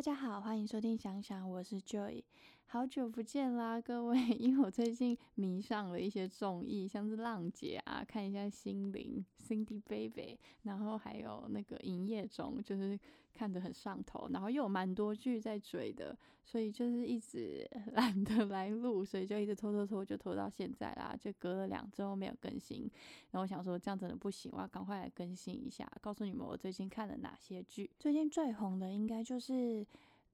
大家好，欢迎收听想想，我是 Joy，好久不见啦，各位！因为我最近迷上了一些综艺，像是浪姐啊，看一下心灵 Cindy Baby，然后还有那个营业中，就是看得很上头，然后又有蛮多剧在追的，所以就是一直 懒得来录，所以就一直拖拖拖，就拖到现在啦，就隔了两周没有更新。然后我想说这样真的不行，我要赶快来更新一下，告诉你们我最近看了哪些剧。最近最红的应该就是。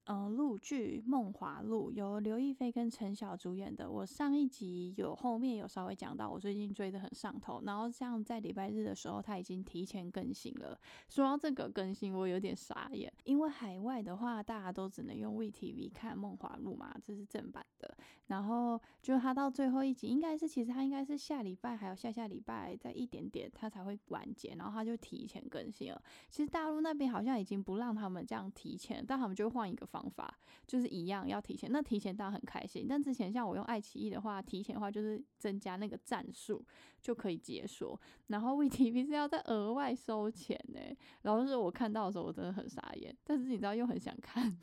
嗯，陆剧《梦华录》由刘亦菲跟陈晓主演的。我上一集有后面有稍微讲到，我最近追的很上头。然后像在礼拜日的时候，他已经提前更新了。说到这个更新，我有点傻眼，因为海外的话，大家都只能用 VTV 看《梦华录》嘛，这是正版的。然后就他到最后一集，应该是其实他应该是下礼拜还有下下礼拜再一点点，他才会完结。然后他就提前更新了。其实大陆那边好像已经不让他们这样提前，但他们就换一个方。方法就是一样，要提前。那提前大家很开心，但之前像我用爱奇艺的话，提前的话就是增加那个战术就可以解锁。然后 VTV 是要再额外收钱呢。然后是我看到的时候，我真的很傻眼。但是你知道又很想看，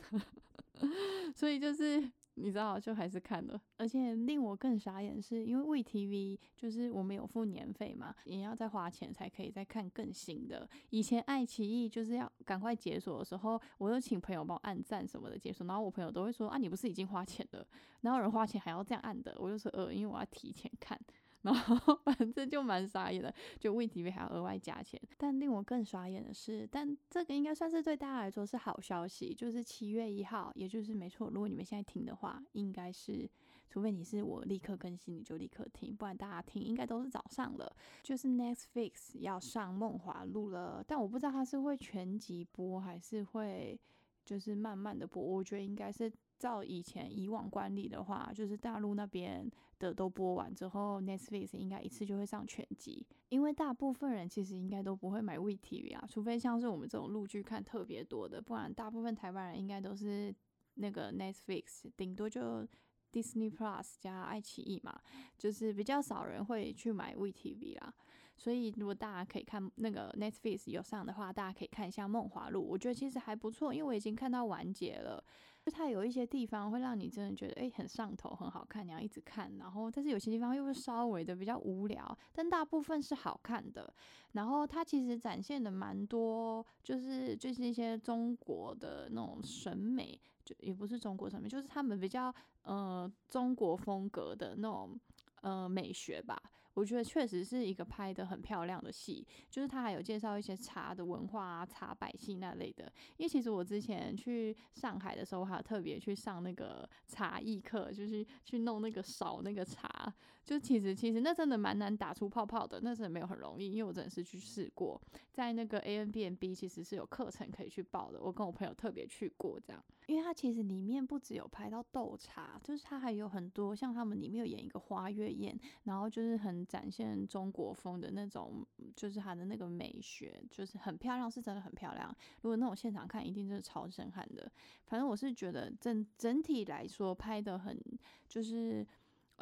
所以就是。你知道，就还是看了，而且令我更傻眼是，因为 V T V 就是我们有付年费嘛，也要再花钱才可以再看更新的。以前爱奇艺就是要赶快解锁的时候，我就请朋友帮我按赞什么的解锁，然后我朋友都会说啊，你不是已经花钱了，然后人花钱还要这样按的，我就说呃，因为我要提前看。然后 反正就蛮傻眼的，就 VTV 还要额外加钱。但令我更傻眼的是，但这个应该算是对大家来说是好消息，就是七月一号，也就是没错。如果你们现在听的话，应该是，除非你是我立刻更新，你就立刻听，不然大家听应该都是早上了。就是 Netflix 要上《梦华录》了，但我不知道它是会全集播还是会就是慢慢的播。我觉得应该是。照以前以往惯例的话，就是大陆那边的都播完之后，Netflix 应该一次就会上全集。因为大部分人其实应该都不会买 VTV 啊，除非像是我们这种陆剧看特别多的，不然大部分台湾人应该都是那个 Netflix，顶多就 Disney Plus 加爱奇艺嘛，就是比较少人会去买 VTV 啦。所以如果大家可以看那个 Netflix 有上的话，大家可以看一下《梦华录》，我觉得其实还不错，因为我已经看到完结了。就它有一些地方会让你真的觉得，哎，很上头，很好看，你要一直看。然后，但是有些地方又会稍微的比较无聊，但大部分是好看的。然后它其实展现的蛮多，就是就是一些中国的那种审美，就也不是中国审美，就是他们比较呃中国风格的那种。呃，美学吧，我觉得确实是一个拍的很漂亮的戏。就是他还有介绍一些茶的文化啊，茶百姓那类的。因为其实我之前去上海的时候，还有特别去上那个茶艺课，就是去弄那个勺那个茶。就其实其实那真的蛮难打出泡泡的，那真的没有很容易。因为我真的是去试过，在那个 A N B N B 其实是有课程可以去报的。我跟我朋友特别去过这样，因为它其实里面不只有拍到斗茶，就是它还有很多像他们里面有演一个花月。宴，然后就是很展现中国风的那种，就是它的那个美学，就是很漂亮，是真的很漂亮。如果那种现场看，一定就是超震撼的。反正我是觉得整整体来说拍的很，就是。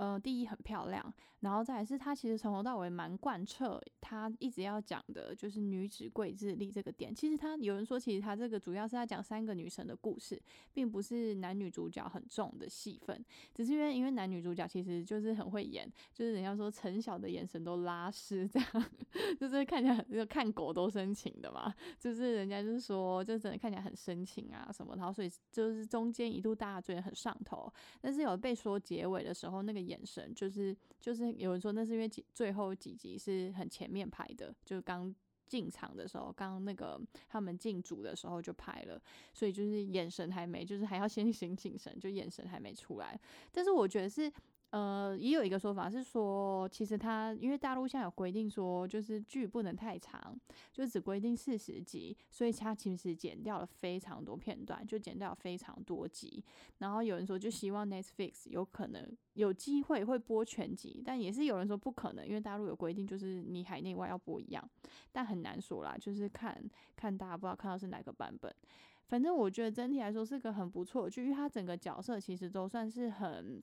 呃，第一很漂亮，然后再来是她其实从头到尾蛮贯彻她一直要讲的，就是女子贵自立这个点。其实他有人说，其实他这个主要是在讲三个女神的故事，并不是男女主角很重的戏份。只是因为因为男女主角其实就是很会演，就是人家说陈晓的眼神都拉丝，这样 就是看起来就看狗都深情的嘛。就是人家就是说，就真的看起来很深情啊什么，然后所以就是中间一度大家觉得很上头，但是有被说结尾的时候那个。眼神就是就是有人说那是因为几最后几集是很前面拍的，就是刚进场的时候，刚那个他们进组的时候就拍了，所以就是眼神还没，就是还要先 醒醒神，就眼神还没出来。但是我觉得是。呃，也有一个说法是说，其实它因为大陆现在有规定说，就是剧不能太长，就只规定四十集，所以它其实剪掉了非常多片段，就剪掉了非常多集。然后有人说，就希望 Netflix 有可能有机会会播全集，但也是有人说不可能，因为大陆有规定，就是你海内外要播一样，但很难说啦，就是看看大家不知道看到是哪个版本。反正我觉得整体来说是个很不错的剧，因为它整个角色其实都算是很。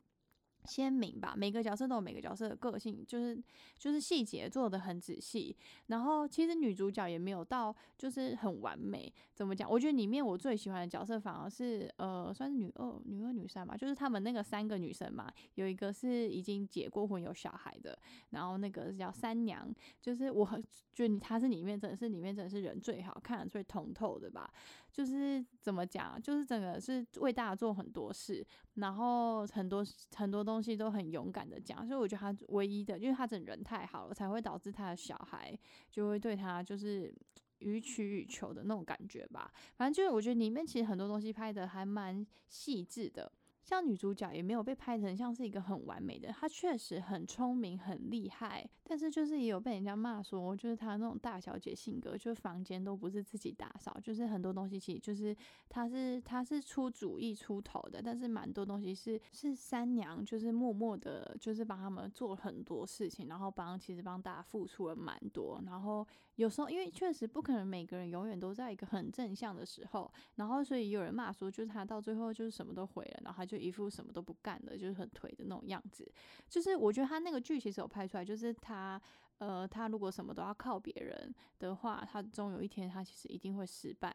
鲜明吧，每个角色都有每个角色的个性，就是就是细节做的很仔细。然后其实女主角也没有到就是很完美，怎么讲？我觉得里面我最喜欢的角色反而是呃，算是女二、女二、女三嘛，就是他们那个三个女生嘛，有一个是已经结过婚有小孩的，然后那个是叫三娘，就是我很觉得她是里面真的是里面真的是人最好看、最通透的吧。就是怎么讲，就是整个是为大家做很多事，然后很多很多东东西都很勇敢的讲，所以我觉得他唯一的，因为他整人太好了，才会导致他的小孩就会对他就是予取予求的那种感觉吧。反正就是我觉得里面其实很多东西拍的还蛮细致的。像女主角也没有被拍成像是一个很完美的，她确实很聪明很厉害，但是就是也有被人家骂说，就是她那种大小姐性格，就是房间都不是自己打扫，就是很多东西其实就是她是她是出主意出头的，但是蛮多东西是是三娘就是默默的，就是帮他们做很多事情，然后帮其实帮大家付出了蛮多，然后有时候因为确实不可能每个人永远都在一个很正向的时候，然后所以有人骂说，就是她到最后就是什么都毁了，然后他就。一副什么都不干的，就是很颓的那种样子。就是我觉得他那个剧其实有拍出来，就是他呃，他如果什么都要靠别人的话，他终有一天他其实一定会失败。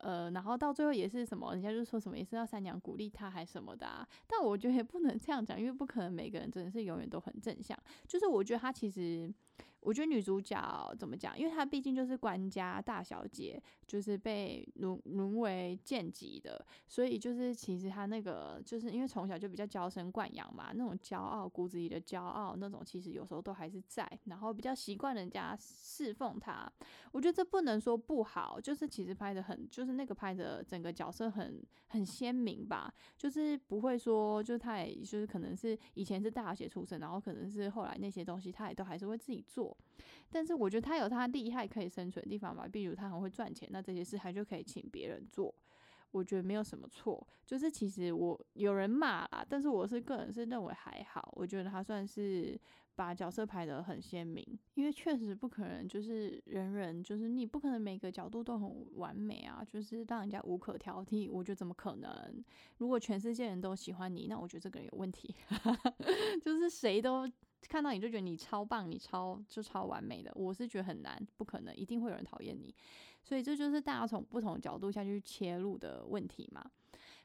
呃，然后到最后也是什么，人家就说什么也是要三娘鼓励他还什么的。啊。但我觉得也不能这样讲，因为不可能每个人真的是永远都很正向。就是我觉得他其实。我觉得女主角怎么讲？因为她毕竟就是官家大小姐，就是被沦沦为贱籍的，所以就是其实她那个就是因为从小就比较娇生惯养嘛，那种骄傲骨子里的骄傲那种，其实有时候都还是在，然后比较习惯人家侍奉她。我觉得这不能说不好，就是其实拍的很，就是那个拍的整个角色很很鲜明吧，就是不会说就她也就是可能是以前是大小姐出身，然后可能是后来那些东西她也都还是会自己做。但是我觉得他有他厉害可以生存的地方吧，比如他很会赚钱，那这些事他就可以请别人做，我觉得没有什么错。就是其实我有人骂啦，但是我是个人是认为还好，我觉得他算是把角色排得很鲜明，因为确实不可能就是人人就是你不可能每个角度都很完美啊，就是让人家无可挑剔，我觉得怎么可能？如果全世界人都喜欢你，那我觉得这个人有问题，就是谁都。看到你就觉得你超棒，你超就超完美的，我是觉得很难，不可能，一定会有人讨厌你，所以这就是大家从不同角度下去切入的问题嘛。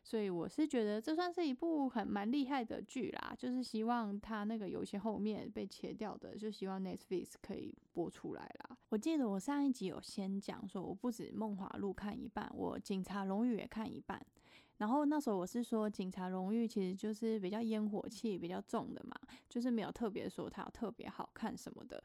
所以我是觉得这算是一部很蛮厉害的剧啦，就是希望他那个有些后面被切掉的，就希望 Netflix 可以播出来啦。我记得我上一集有先讲说，我不止《梦华录》看一半，我《警察荣誉》也看一半。然后那时候我是说，警察荣誉其实就是比较烟火气比较重的嘛，就是没有特别说它特别好看什么的。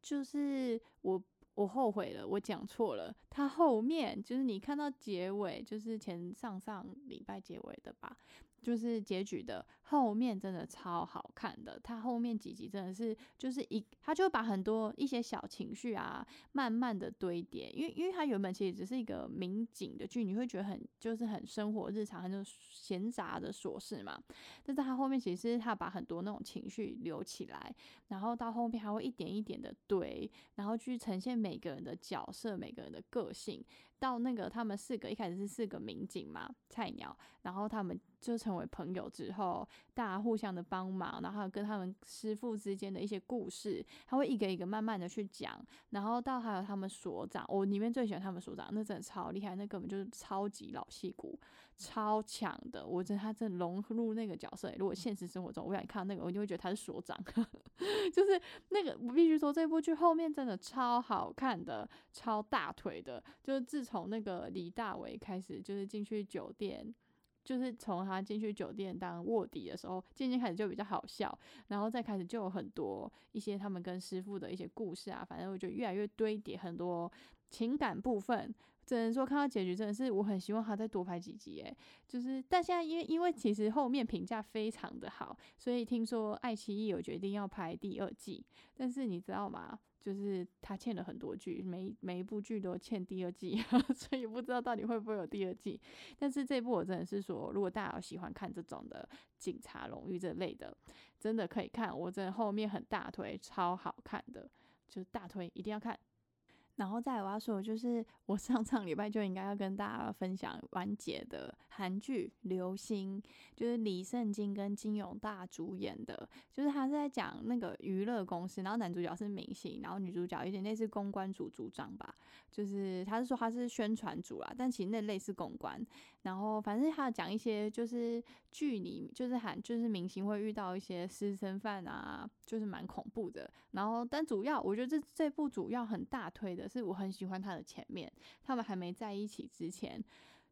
就是我我后悔了，我讲错了，它后面就是你看到结尾，就是前上上礼拜结尾的吧。就是结局的后面真的超好看的，他后面几集真的是就是一，他就把很多一些小情绪啊，慢慢的堆叠，因为因为他原本其实只是一个民警的剧，你会觉得很就是很生活日常，很闲杂的琐事嘛，但是他后面其实他把很多那种情绪留起来，然后到后面还会一点一点的堆，然后去呈现每个人的角色，每个人的个性。到那个他们四个一开始是四个民警嘛，菜鸟，然后他们就成为朋友之后，大家互相的帮忙，然后跟他们师傅之间的一些故事，他会一个一个慢慢的去讲，然后到还有他们所长，我里面最喜欢他们所长，那真的超厉害，那根本就是超级老戏骨，超强的，我觉得他真的融入那个角色。如果现实生活中我想看那个，我就会觉得他是所长，就是那个我必须说这部剧后面真的超好看的，超大腿的，就是自从。从那个李大为开始，就是进去酒店，就是从他进去酒店当卧底的时候，渐渐开始就比较好笑，然后再开始就有很多一些他们跟师傅的一些故事啊，反正我觉得越来越堆叠很多情感部分。只能说看到结局真的是我很希望他再多拍几集诶，就是但现在因为因为其实后面评价非常的好，所以听说爱奇艺有决定要拍第二季，但是你知道吗？就是他欠了很多剧，每每一部剧都欠第二季，所以不知道到底会不会有第二季。但是这部我真的是说，如果大家喜欢看这种的警察荣誉这类的，真的可以看，我真的后面很大推，超好看的，就是大推一定要看。然后再我要说，就是我上上礼拜就应该要跟大家分享完结的韩剧《流星》，就是李圣经跟金永大主演的，就是他在讲那个娱乐公司，然后男主角是明星，然后女主角有点类似公关组组长吧，就是他是说他是宣传组啦，但其实那类似公关，然后反正他讲一些就是剧里就是喊就是明星会遇到一些私生饭啊，就是蛮恐怖的，然后但主要我觉得这这部主要很大推的。是我很喜欢他的前面，他们还没在一起之前，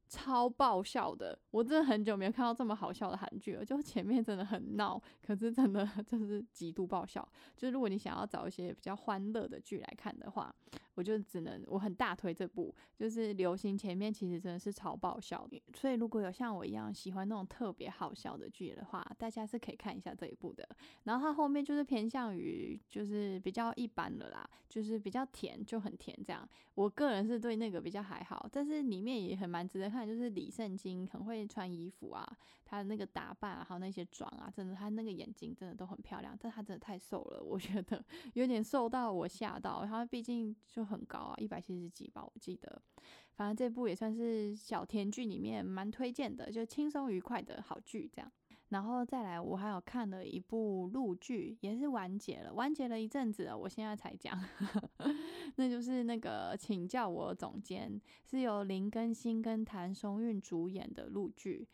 超爆笑的。我真的很久没有看到这么好笑的韩剧了。就前面真的很闹，可是真的 就是极度爆笑。就是如果你想要找一些比较欢乐的剧来看的话。我就只能我很大推这部，就是流行前面其实真的是超爆笑，所以如果有像我一样喜欢那种特别好笑的剧的话，大家是可以看一下这一部的。然后它后面就是偏向于就是比较一般的啦，就是比较甜，就很甜这样。我个人是对那个比较还好，但是里面也很蛮值得看，就是李圣经很会穿衣服啊，他的那个打扮啊，还有那些妆啊，真的他那个眼睛真的都很漂亮，但他真的太瘦了，我觉得 有点瘦到我吓到，他毕竟就。很高啊，一百七十几吧，我记得。反正这部也算是小甜剧里面蛮推荐的，就轻松愉快的好剧这样。然后再来，我还有看了一部陆剧，也是完结了，完结了一阵子了，我现在才讲。那就是那个请叫我总监，是由林更新跟谭松韵主演的陆剧。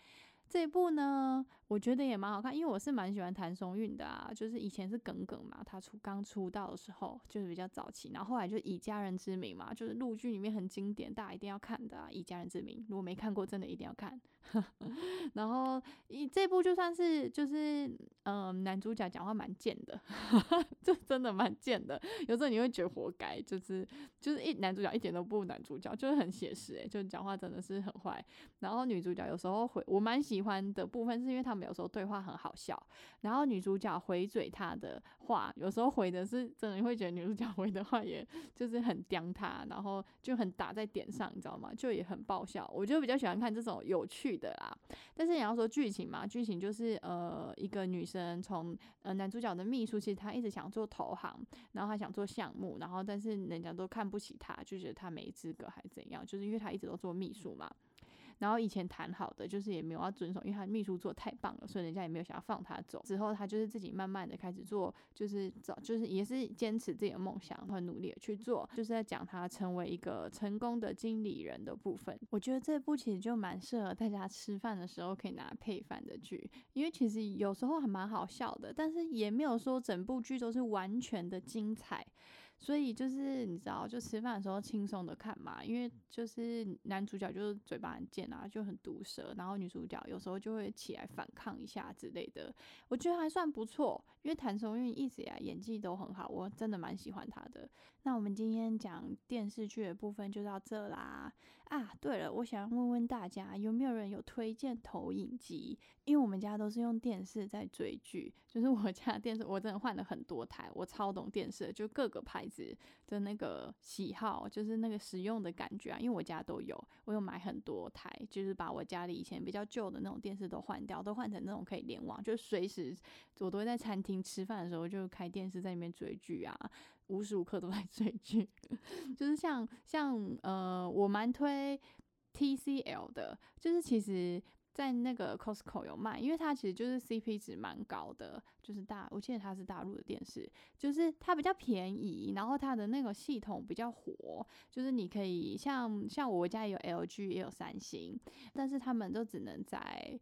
这部呢，我觉得也蛮好看，因为我是蛮喜欢谭松韵的啊，就是以前是耿耿嘛，他出刚出道的时候就是比较早期，然后后来就以家人之名嘛，就是陆剧里面很经典，大家一定要看的啊，以家人之名，如果没看过，真的一定要看。然后一这部就算是就是嗯，男主角讲话蛮贱的，就真的蛮贱的。有时候你会觉得活该，就是就是一男主角一点都不男主角，就是很写实诶，就讲话真的是很坏。然后女主角有时候会我蛮喜欢的部分，是因为他们有时候对话很好笑。然后女主角回嘴他的话，有时候回的是真的会觉得女主角 回的话，也就是很刁他，然后就很打在点上，你知道吗？就也很爆笑。我就比较喜欢看这种有趣。的啦，但是你要说剧情嘛，剧情就是呃，一个女生从呃男主角的秘书，其实她一直想做投行，然后她想做项目，然后但是人家都看不起她，就觉得她没资格还怎样，就是因为她一直都做秘书嘛。然后以前谈好的就是也没有要遵守，因为他秘书做太棒了，所以人家也没有想要放他走。之后他就是自己慢慢的开始做，就是找就是也是坚持自己的梦想，很努力的去做，就是在讲他成为一个成功的经理人的部分。我觉得这部其实就蛮适合大家吃饭的时候可以拿配饭的剧，因为其实有时候还蛮好笑的，但是也没有说整部剧都是完全的精彩。所以就是你知道，就吃饭的时候轻松的看嘛，因为就是男主角就是嘴巴很贱啊，就很毒舌，然后女主角有时候就会起来反抗一下之类的，我觉得还算不错。因为谭松韵一直以来演技都很好，我真的蛮喜欢她的。那我们今天讲电视剧的部分就到这啦。啊，对了，我想问问大家，有没有人有推荐投影机？因为我们家都是用电视在追剧，就是我家电视我真的换了很多台，我超懂电视，就各个牌子的那个喜好，就是那个使用的感觉啊。因为我家都有，我有买很多台，就是把我家里以前比较旧的那种电视都换掉，都换成那种可以联网，就随时我都会在餐厅吃饭的时候就开电视在那边追剧啊。无时无刻都在追剧，就是像像呃，我蛮推 TCL 的，就是其实在那个 Costco 有卖，因为它其实就是 CP 值蛮高的，就是大，我记得它是大陆的电视，就是它比较便宜，然后它的那个系统比较活，就是你可以像像我家有 LG 也有三星，但是他们都只能在。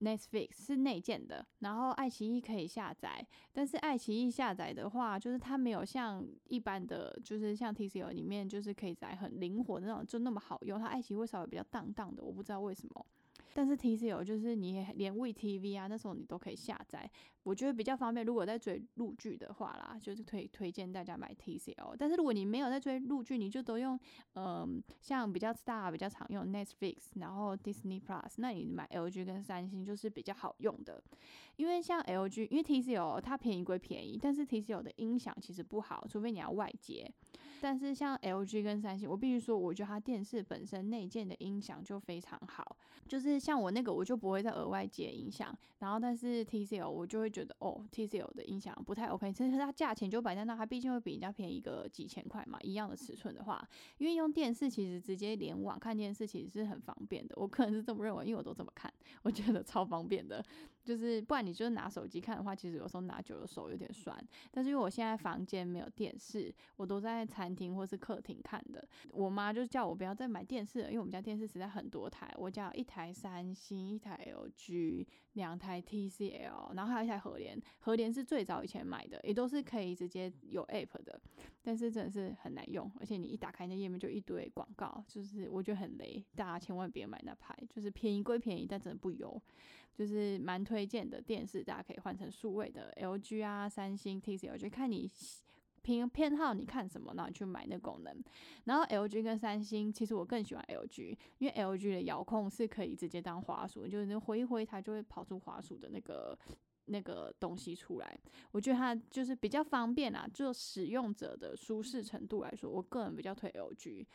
Netflix 是内建的，然后爱奇艺可以下载，但是爱奇艺下载的话，就是它没有像一般的，就是像 TCL 里面就是可以载很灵活的那种，就那么好用。它爱奇艺会稍微比较荡荡的，我不知道为什么。但是 TCL 就是你连 VTV 啊，那时候你都可以下载，我觉得比较方便。如果在追陆剧的话啦，就是推推荐大家买 TCL。但是如果你没有在追陆剧，你就都用嗯，像比较大、比较常用 Netflix，然后 Disney Plus，那你买 LG 跟三星就是比较好用的。因为像 LG，因为 TCL 它便宜归便宜，但是 TCL 的音响其实不好，除非你要外接。但是像 LG 跟三星，我必须说，我觉得它电视本身内建的音响就非常好，就是。像我那个，我就不会再额外接音响。然后，但是 TCL 我就会觉得，哦，TCL 的音响不太 OK。其实它价钱就摆在那，它毕竟会比人家便宜个几千块嘛。一样的尺寸的话，因为用电视其实直接联网看电视其实是很方便的。我个人是这么认为，因为我都这么看，我觉得超方便的。就是不然你就是拿手机看的话，其实有时候拿久了手有点酸。但是因为我现在房间没有电视，我都在餐厅或是客厅看的。我妈就叫我不要再买电视了，因为我们家电视实在很多台，我家有一台三星，一台 LG，两台 TCL，然后还有一台和联。和联是最早以前买的，也都是可以直接有 App 的，但是真的是很难用，而且你一打开那页面就一堆广告，就是我觉得很雷，大家千万别买那牌，就是便宜归便宜，但真的不油。就是蛮推荐的电视，大家可以换成数位的 LG 啊、三星、TCL，就看你偏偏好你看什么，然后你去买那功能。然后 LG 跟三星，其实我更喜欢 LG，因为 LG 的遥控是可以直接当滑鼠，就是挥一挥它就会跑出滑鼠的那个那个东西出来。我觉得它就是比较方便啊，就使用者的舒适程度来说，我个人比较推 LG。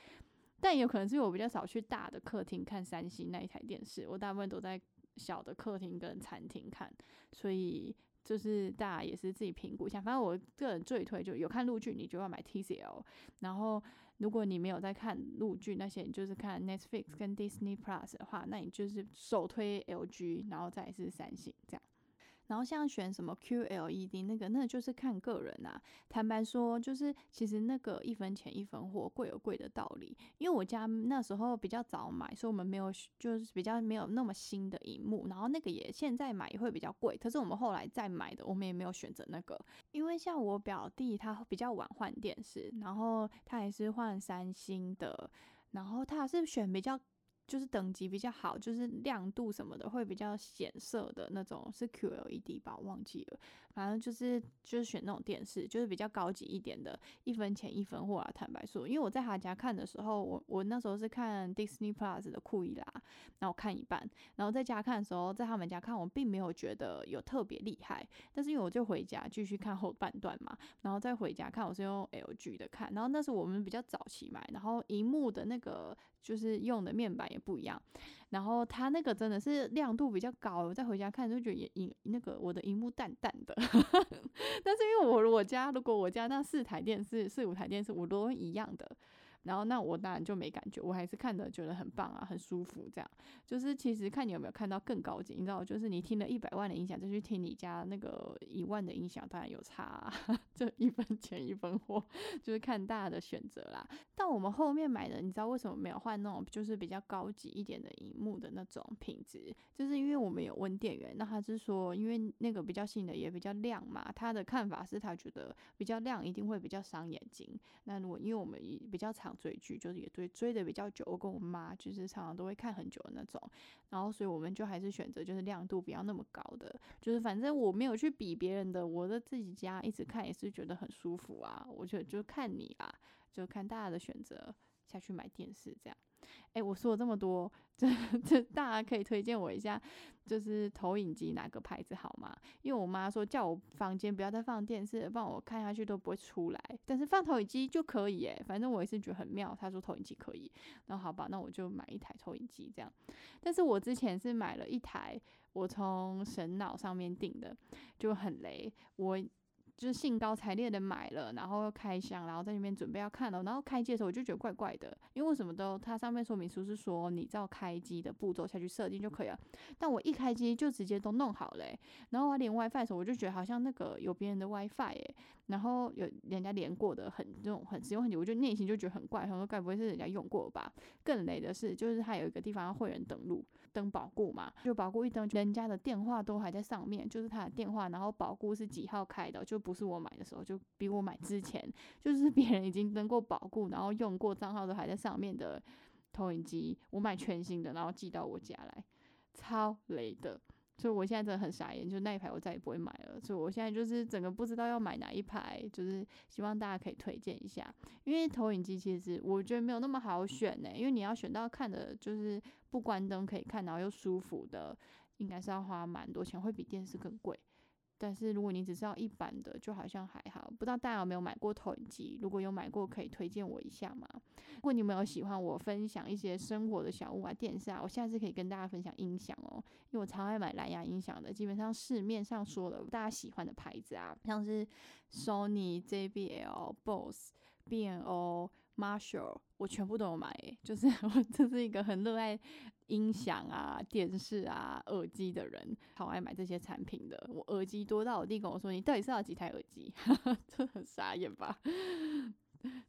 但也有可能是因为我比较少去大的客厅看三星那一台电视，我大部分都在。小的客厅跟餐厅看，所以就是大家也是自己评估一下。反正我个人最推就有看陆剧，你就要买 TCL。然后如果你没有在看陆剧那些，就是看 Netflix 跟 Disney Plus 的话，那你就是首推 LG，然后再是三星这样。然后像选什么 QLED 那个，那就是看个人啊。坦白说，就是其实那个一分钱一分货，贵有贵的道理。因为我家那时候比较早买，所以我们没有就是比较没有那么新的荧幕。然后那个也现在买也会比较贵，可是我们后来再买的，我们也没有选择那个。因为像我表弟他比较晚换电视，然后他也是换三星的，然后他是选比较。就是等级比较好，就是亮度什么的会比较显色的那种，是 QLED 吧？忘记了。反正就是就是选那种电视，就是比较高级一点的，一分钱一分货啊。坦白说，因为我在他家看的时候，我我那时候是看 Disney Plus 的库伊拉，然后看一半，然后在家看的时候，在他们家看，我并没有觉得有特别厉害。但是因为我就回家继续看后半段嘛，然后再回家看，我是用 LG 的看，然后那是我们比较早期买，然后荧幕的那个就是用的面板也不一样。然后它那个真的是亮度比较高，我再回家看就觉得也影那个我的荧幕淡淡的，但是因为我我家如果我家那四台电视四五台电视我都一样的。然后那我当然就没感觉，我还是看的觉得很棒啊，很舒服。这样就是其实看你有没有看到更高级，你知道，就是你听了一百万的音响，再去听你家那个一万的音响，当然有差，啊 就一分钱一分货，就是看大家的选择啦。但我们后面买的，你知道为什么没有换那种就是比较高级一点的荧幕的那种品质？就是因为我们有问店员，那他是说，因为那个比较新的也比较亮嘛，他的看法是他觉得比较亮一定会比较伤眼睛。那如果因为我们比较常追剧就是也追追的比较久，我跟我妈就是常常都会看很久的那种，然后所以我们就还是选择就是亮度不要那么高的，就是反正我没有去比别人的，我的自己家一直看也是觉得很舒服啊，我就就看你啦，就看大家的选择下去买电视这样。哎，我说了这么多，这这大家可以推荐我一下，就是投影机哪个牌子好吗？因为我妈说叫我房间不要再放电视，不然我看下去都不会出来。但是放投影机就可以哎，反正我也是觉得很妙。她说投影机可以，那好吧，那我就买一台投影机这样。但是我之前是买了一台，我从神脑上面订的，就很雷。我。就是兴高采烈的买了，然后开箱，然后在那边准备要看了，然后开机的时候我就觉得怪怪的，因为什么都它上面说明书是说你照开机的步骤下去设定就可以了，但我一开机就直接都弄好了，然后我连 WiFi 的时候我就觉得好像那个有别人的 WiFi 哎，然后有人家连过的很这种很使用很久，我就内心就觉得很怪，他说该不会是人家用过吧？更雷的是，就是它有一个地方要会员登录。登保固嘛，就保固一登，人家的电话都还在上面，就是他的电话，然后保固是几号开的，就不是我买的时候，就比我买之前，就是别人已经登过保固，然后用过账号都还在上面的投影机，我买全新的，然后寄到我家来，超雷的。所以我现在真的很傻眼，就那一排我再也不会买了。所以我现在就是整个不知道要买哪一排，就是希望大家可以推荐一下。因为投影机其实我觉得没有那么好选呢，因为你要选到看的就是不关灯可以看，然后又舒服的，应该是要花蛮多钱，会比电视更贵。但是如果你只是要一般的，就好像还好。不知道大家有没有买过投影机？如果有买过，可以推荐我一下吗？如果你们有喜欢我分享一些生活的小物啊、电视啊，我下次可以跟大家分享音响哦，因为我超爱买蓝牙音响的。基本上市面上说的大家喜欢的牌子啊，像是 Sony、JBL、Bose、B&O、Marshall，我全部都有买。就是 我这是一个很热爱。音响啊、电视啊、耳机的人，好爱买这些产品的。我耳机多到我弟跟我说：“你到底是要几台耳机？” 这很傻眼吧？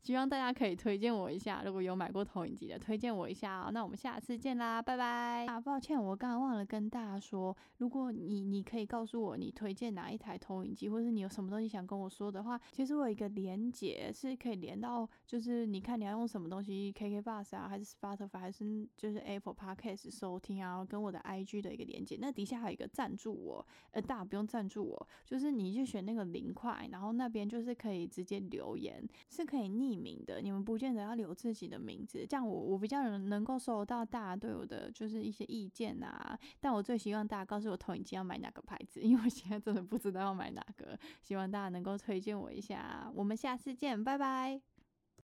希望大家可以推荐我一下，如果有买过投影机的，推荐我一下哦。那我们下次见啦，拜拜。啊，抱歉，我刚刚忘了跟大家说，如果你你可以告诉我你推荐哪一台投影机，或是你有什么东西想跟我说的话，其实我有一个连接是可以连到，就是你看你要用什么东西，KK Bus 啊，还是 Spotify，还是就是 Apple Podcast 收听啊，跟我的 IG 的一个连接。那底下还有一个赞助我，呃，大家不用赞助我，就是你就选那个零块，然后那边就是可以直接留言，是可以匿名的，你们不见得要留自己的名字，这样我我比较能能够收到大家对我的就是一些意见啊。但我最希望大家告诉我投影机要买哪个牌子，因为我现在真的不知道要买哪个，希望大家能够推荐我一下。我们下次见，拜拜。